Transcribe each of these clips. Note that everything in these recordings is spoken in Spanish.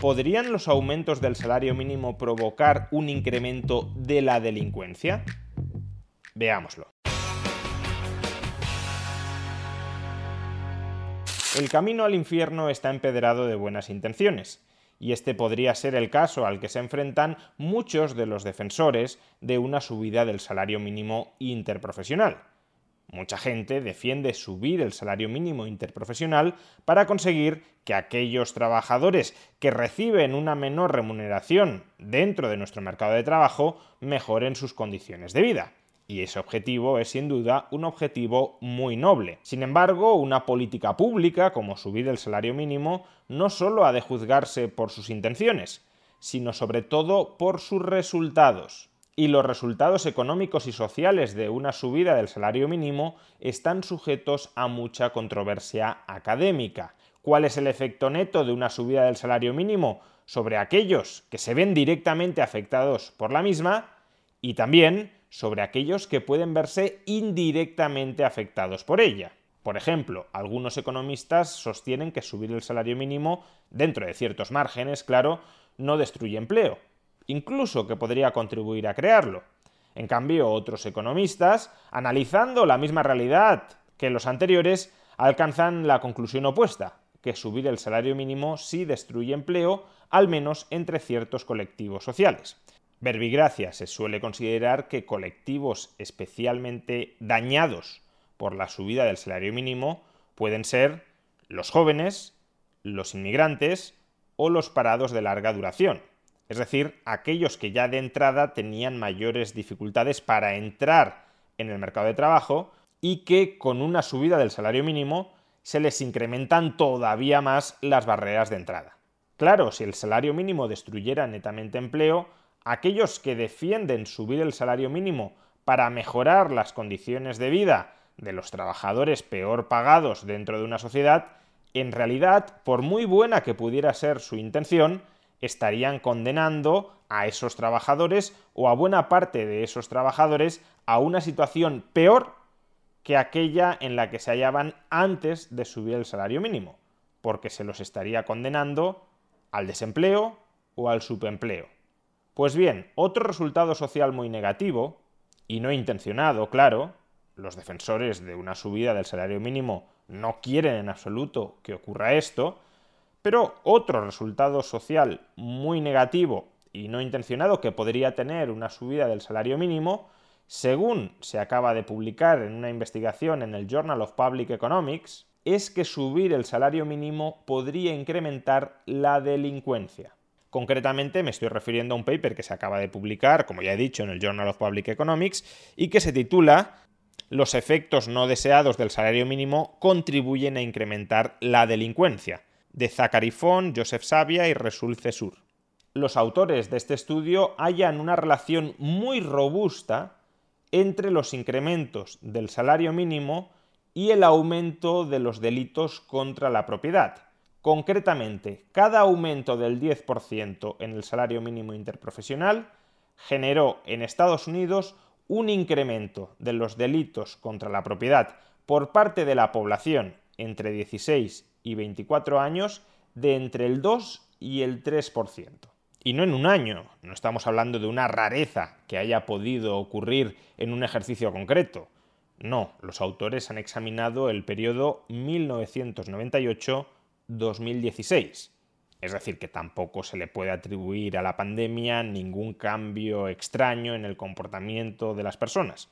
¿Podrían los aumentos del salario mínimo provocar un incremento de la delincuencia? Veámoslo. El camino al infierno está empedrado de buenas intenciones, y este podría ser el caso al que se enfrentan muchos de los defensores de una subida del salario mínimo interprofesional. Mucha gente defiende subir el salario mínimo interprofesional para conseguir que aquellos trabajadores que reciben una menor remuneración dentro de nuestro mercado de trabajo mejoren sus condiciones de vida. Y ese objetivo es sin duda un objetivo muy noble. Sin embargo, una política pública como subir el salario mínimo no solo ha de juzgarse por sus intenciones, sino sobre todo por sus resultados y los resultados económicos y sociales de una subida del salario mínimo están sujetos a mucha controversia académica. ¿Cuál es el efecto neto de una subida del salario mínimo sobre aquellos que se ven directamente afectados por la misma? Y también sobre aquellos que pueden verse indirectamente afectados por ella. Por ejemplo, algunos economistas sostienen que subir el salario mínimo, dentro de ciertos márgenes, claro, no destruye empleo, incluso que podría contribuir a crearlo. En cambio, otros economistas, analizando la misma realidad que los anteriores, alcanzan la conclusión opuesta, que subir el salario mínimo sí destruye empleo, al menos entre ciertos colectivos sociales. Verbigracia se suele considerar que colectivos especialmente dañados por la subida del salario mínimo pueden ser los jóvenes, los inmigrantes o los parados de larga duración, es decir, aquellos que ya de entrada tenían mayores dificultades para entrar en el mercado de trabajo y que con una subida del salario mínimo se les incrementan todavía más las barreras de entrada. Claro, si el salario mínimo destruyera netamente empleo, aquellos que defienden subir el salario mínimo para mejorar las condiciones de vida de los trabajadores peor pagados dentro de una sociedad, en realidad, por muy buena que pudiera ser su intención, estarían condenando a esos trabajadores o a buena parte de esos trabajadores a una situación peor que aquella en la que se hallaban antes de subir el salario mínimo, porque se los estaría condenando al desempleo o al subempleo. Pues bien, otro resultado social muy negativo, y no intencionado, claro, los defensores de una subida del salario mínimo no quieren en absoluto que ocurra esto, pero otro resultado social muy negativo y no intencionado que podría tener una subida del salario mínimo, según se acaba de publicar en una investigación en el Journal of Public Economics, es que subir el salario mínimo podría incrementar la delincuencia. Concretamente me estoy refiriendo a un paper que se acaba de publicar, como ya he dicho, en el Journal of Public Economics y que se titula Los efectos no deseados del salario mínimo contribuyen a incrementar la delincuencia de Zachary Font, Joseph Sabia y Resul Cesur. Los autores de este estudio hallan una relación muy robusta entre los incrementos del salario mínimo y el aumento de los delitos contra la propiedad. Concretamente, cada aumento del 10% en el salario mínimo interprofesional generó en Estados Unidos un incremento de los delitos contra la propiedad por parte de la población entre 16 y 24 años de entre el 2 y el 3%. Y no en un año, no estamos hablando de una rareza que haya podido ocurrir en un ejercicio concreto. No, los autores han examinado el periodo 1998-2016. Es decir, que tampoco se le puede atribuir a la pandemia ningún cambio extraño en el comportamiento de las personas.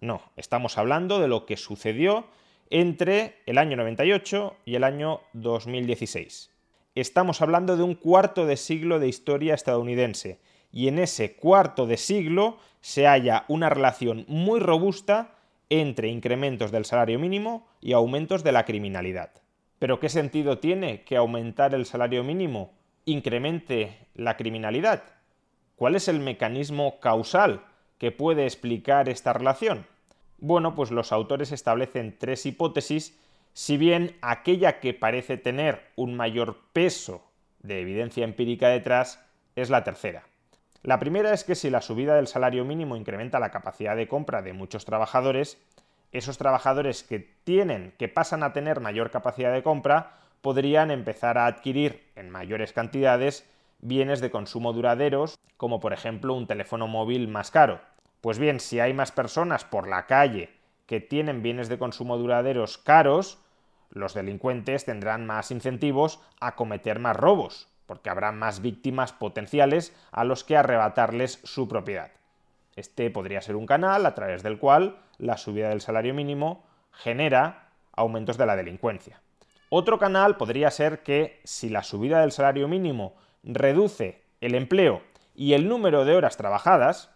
No, estamos hablando de lo que sucedió entre el año 98 y el año 2016. Estamos hablando de un cuarto de siglo de historia estadounidense y en ese cuarto de siglo se halla una relación muy robusta entre incrementos del salario mínimo y aumentos de la criminalidad. Pero ¿qué sentido tiene que aumentar el salario mínimo incremente la criminalidad? ¿Cuál es el mecanismo causal que puede explicar esta relación? Bueno, pues los autores establecen tres hipótesis, si bien aquella que parece tener un mayor peso de evidencia empírica detrás es la tercera. La primera es que si la subida del salario mínimo incrementa la capacidad de compra de muchos trabajadores, esos trabajadores que tienen, que pasan a tener mayor capacidad de compra, podrían empezar a adquirir en mayores cantidades bienes de consumo duraderos, como por ejemplo un teléfono móvil más caro. Pues bien, si hay más personas por la calle que tienen bienes de consumo duraderos caros, los delincuentes tendrán más incentivos a cometer más robos, porque habrá más víctimas potenciales a los que arrebatarles su propiedad. Este podría ser un canal a través del cual la subida del salario mínimo genera aumentos de la delincuencia. Otro canal podría ser que si la subida del salario mínimo reduce el empleo y el número de horas trabajadas,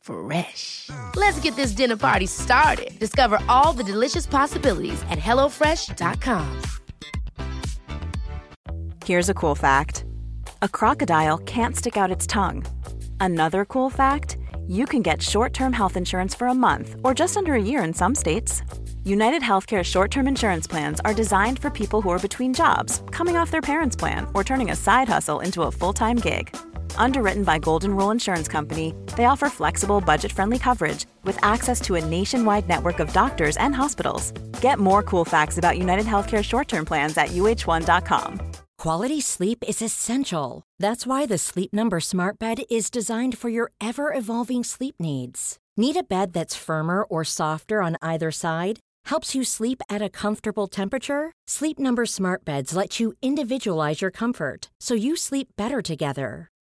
Fresh. Let's get this dinner party started. Discover all the delicious possibilities at hellofresh.com. Here's a cool fact a crocodile can't stick out its tongue. Another cool fact you can get short term health insurance for a month or just under a year in some states. United Healthcare short term insurance plans are designed for people who are between jobs, coming off their parents' plan, or turning a side hustle into a full time gig. Underwritten by Golden Rule Insurance Company, they offer flexible, budget friendly coverage with access to a nationwide network of doctors and hospitals. Get more cool facts about United Healthcare short term plans at uh1.com. Quality sleep is essential. That's why the Sleep Number Smart Bed is designed for your ever evolving sleep needs. Need a bed that's firmer or softer on either side? Helps you sleep at a comfortable temperature? Sleep Number Smart Beds let you individualize your comfort so you sleep better together.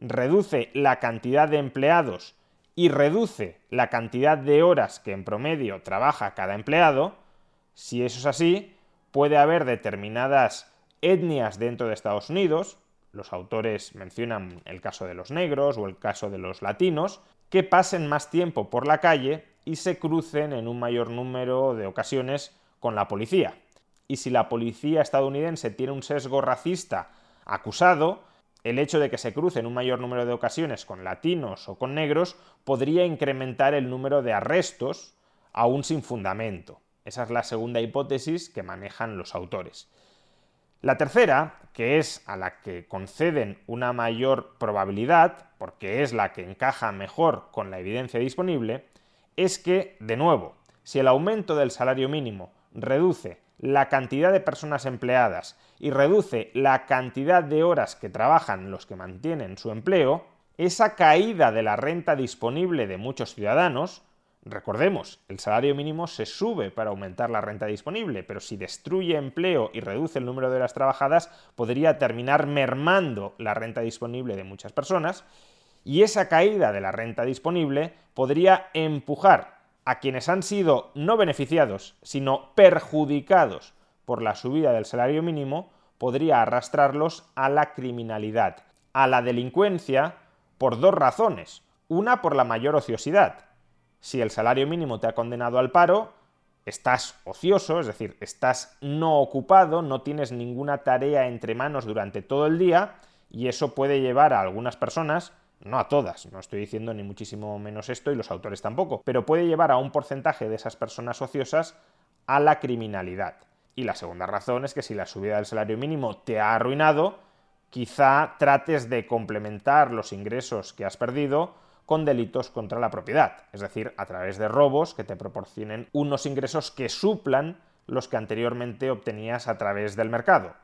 reduce la cantidad de empleados y reduce la cantidad de horas que en promedio trabaja cada empleado, si eso es así, puede haber determinadas etnias dentro de Estados Unidos, los autores mencionan el caso de los negros o el caso de los latinos, que pasen más tiempo por la calle y se crucen en un mayor número de ocasiones con la policía. Y si la policía estadounidense tiene un sesgo racista acusado, el hecho de que se crucen un mayor número de ocasiones con latinos o con negros podría incrementar el número de arrestos aún sin fundamento. Esa es la segunda hipótesis que manejan los autores. La tercera, que es a la que conceden una mayor probabilidad, porque es la que encaja mejor con la evidencia disponible, es que, de nuevo, si el aumento del salario mínimo reduce la cantidad de personas empleadas y reduce la cantidad de horas que trabajan los que mantienen su empleo, esa caída de la renta disponible de muchos ciudadanos, recordemos, el salario mínimo se sube para aumentar la renta disponible, pero si destruye empleo y reduce el número de horas trabajadas, podría terminar mermando la renta disponible de muchas personas, y esa caída de la renta disponible podría empujar a quienes han sido no beneficiados, sino perjudicados por la subida del salario mínimo, podría arrastrarlos a la criminalidad, a la delincuencia, por dos razones. Una, por la mayor ociosidad. Si el salario mínimo te ha condenado al paro, estás ocioso, es decir, estás no ocupado, no tienes ninguna tarea entre manos durante todo el día, y eso puede llevar a algunas personas no a todas, no estoy diciendo ni muchísimo menos esto y los autores tampoco, pero puede llevar a un porcentaje de esas personas ociosas a la criminalidad. Y la segunda razón es que si la subida del salario mínimo te ha arruinado, quizá trates de complementar los ingresos que has perdido con delitos contra la propiedad, es decir, a través de robos que te proporcionen unos ingresos que suplan los que anteriormente obtenías a través del mercado,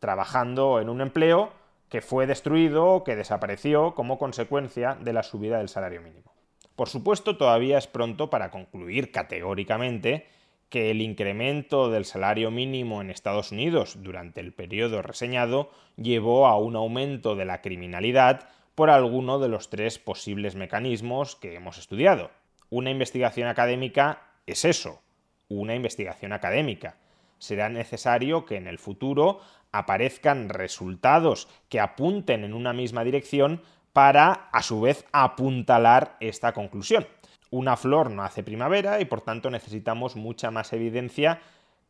trabajando en un empleo que fue destruido o que desapareció como consecuencia de la subida del salario mínimo. Por supuesto, todavía es pronto para concluir categóricamente que el incremento del salario mínimo en Estados Unidos durante el periodo reseñado llevó a un aumento de la criminalidad por alguno de los tres posibles mecanismos que hemos estudiado. Una investigación académica es eso, una investigación académica. Será necesario que en el futuro aparezcan resultados que apunten en una misma dirección para, a su vez, apuntalar esta conclusión. Una flor no hace primavera y por tanto necesitamos mucha más evidencia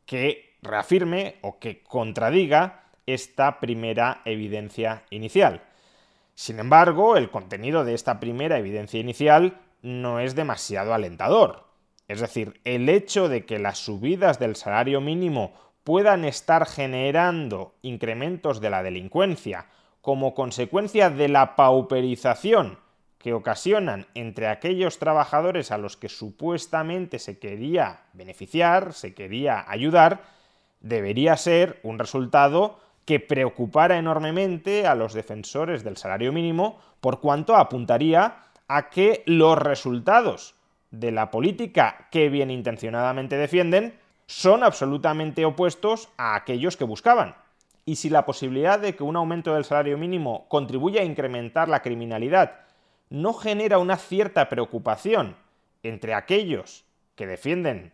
que reafirme o que contradiga esta primera evidencia inicial. Sin embargo, el contenido de esta primera evidencia inicial no es demasiado alentador. Es decir, el hecho de que las subidas del salario mínimo puedan estar generando incrementos de la delincuencia como consecuencia de la pauperización que ocasionan entre aquellos trabajadores a los que supuestamente se quería beneficiar, se quería ayudar, debería ser un resultado que preocupara enormemente a los defensores del salario mínimo, por cuanto apuntaría a que los resultados de la política que bien intencionadamente defienden son absolutamente opuestos a aquellos que buscaban. Y si la posibilidad de que un aumento del salario mínimo contribuya a incrementar la criminalidad no genera una cierta preocupación entre aquellos que defienden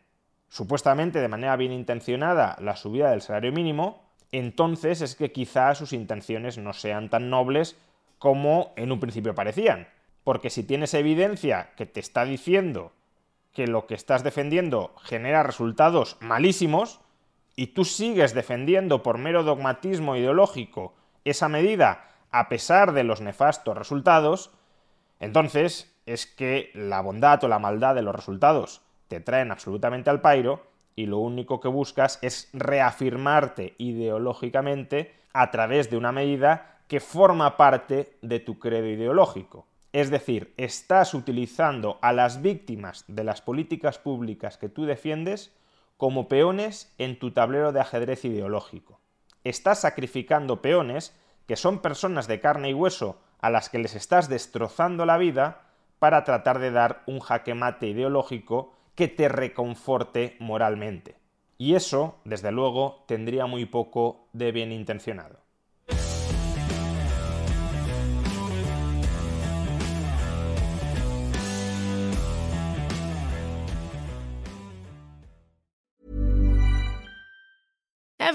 supuestamente de manera bien intencionada la subida del salario mínimo, entonces es que quizá sus intenciones no sean tan nobles como en un principio parecían. Porque si tienes evidencia que te está diciendo que lo que estás defendiendo genera resultados malísimos, y tú sigues defendiendo por mero dogmatismo ideológico esa medida a pesar de los nefastos resultados, entonces es que la bondad o la maldad de los resultados te traen absolutamente al pairo y lo único que buscas es reafirmarte ideológicamente a través de una medida que forma parte de tu credo ideológico. Es decir, estás utilizando a las víctimas de las políticas públicas que tú defiendes como peones en tu tablero de ajedrez ideológico. Estás sacrificando peones que son personas de carne y hueso a las que les estás destrozando la vida para tratar de dar un jaque mate ideológico que te reconforte moralmente. Y eso, desde luego, tendría muy poco de bien intencionado.